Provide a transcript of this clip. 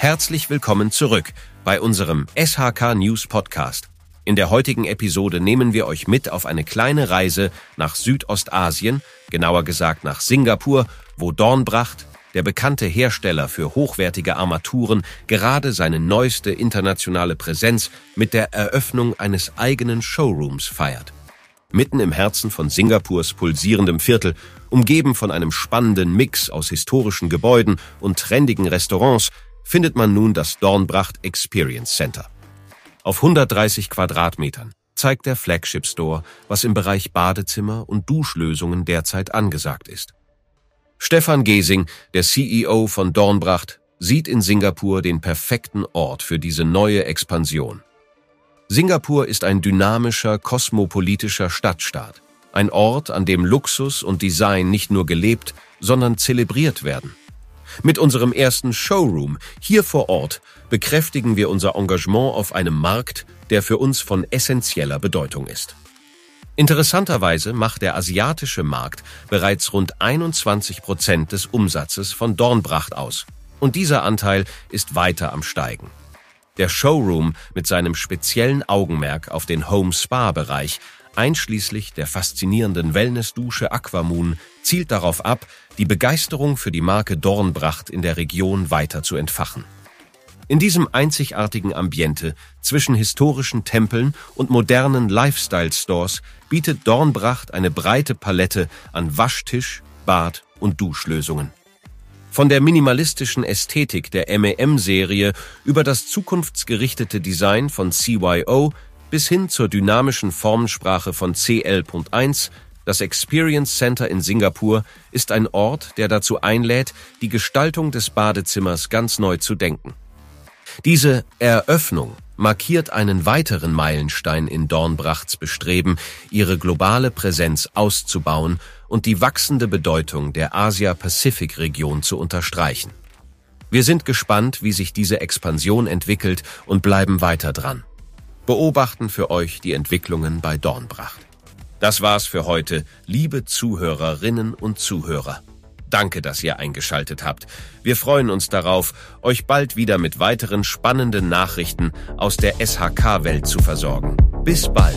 Herzlich willkommen zurück bei unserem SHK News Podcast. In der heutigen Episode nehmen wir euch mit auf eine kleine Reise nach Südostasien, genauer gesagt nach Singapur, wo Dornbracht, der bekannte Hersteller für hochwertige Armaturen, gerade seine neueste internationale Präsenz mit der Eröffnung eines eigenen Showrooms feiert. Mitten im Herzen von Singapurs pulsierendem Viertel, umgeben von einem spannenden Mix aus historischen Gebäuden und trendigen Restaurants, findet man nun das Dornbracht Experience Center. Auf 130 Quadratmetern zeigt der Flagship Store, was im Bereich Badezimmer und Duschlösungen derzeit angesagt ist. Stefan Gesing, der CEO von Dornbracht, sieht in Singapur den perfekten Ort für diese neue Expansion. Singapur ist ein dynamischer, kosmopolitischer Stadtstaat. Ein Ort, an dem Luxus und Design nicht nur gelebt, sondern zelebriert werden. Mit unserem ersten Showroom hier vor Ort bekräftigen wir unser Engagement auf einem Markt, der für uns von essentieller Bedeutung ist. Interessanterweise macht der asiatische Markt bereits rund 21 Prozent des Umsatzes von Dornbracht aus. Und dieser Anteil ist weiter am Steigen. Der Showroom mit seinem speziellen Augenmerk auf den Home-Spa-Bereich einschließlich der faszinierenden Wellnessdusche Aquamoon, zielt darauf ab, die Begeisterung für die Marke Dornbracht in der Region weiter zu entfachen. In diesem einzigartigen Ambiente zwischen historischen Tempeln und modernen Lifestyle-Stores bietet Dornbracht eine breite Palette an Waschtisch, Bad und Duschlösungen. Von der minimalistischen Ästhetik der MEM-Serie über das zukunftsgerichtete Design von CYO bis hin zur dynamischen Formensprache von CL.1, das Experience Center in Singapur ist ein Ort, der dazu einlädt, die Gestaltung des Badezimmers ganz neu zu denken. Diese Eröffnung markiert einen weiteren Meilenstein in Dornbrachts Bestreben, ihre globale Präsenz auszubauen und die wachsende Bedeutung der Asia-Pazifik-Region zu unterstreichen. Wir sind gespannt, wie sich diese Expansion entwickelt und bleiben weiter dran beobachten für euch die Entwicklungen bei Dornbracht. Das war's für heute, liebe Zuhörerinnen und Zuhörer. Danke, dass ihr eingeschaltet habt. Wir freuen uns darauf, euch bald wieder mit weiteren spannenden Nachrichten aus der SHK-Welt zu versorgen. Bis bald.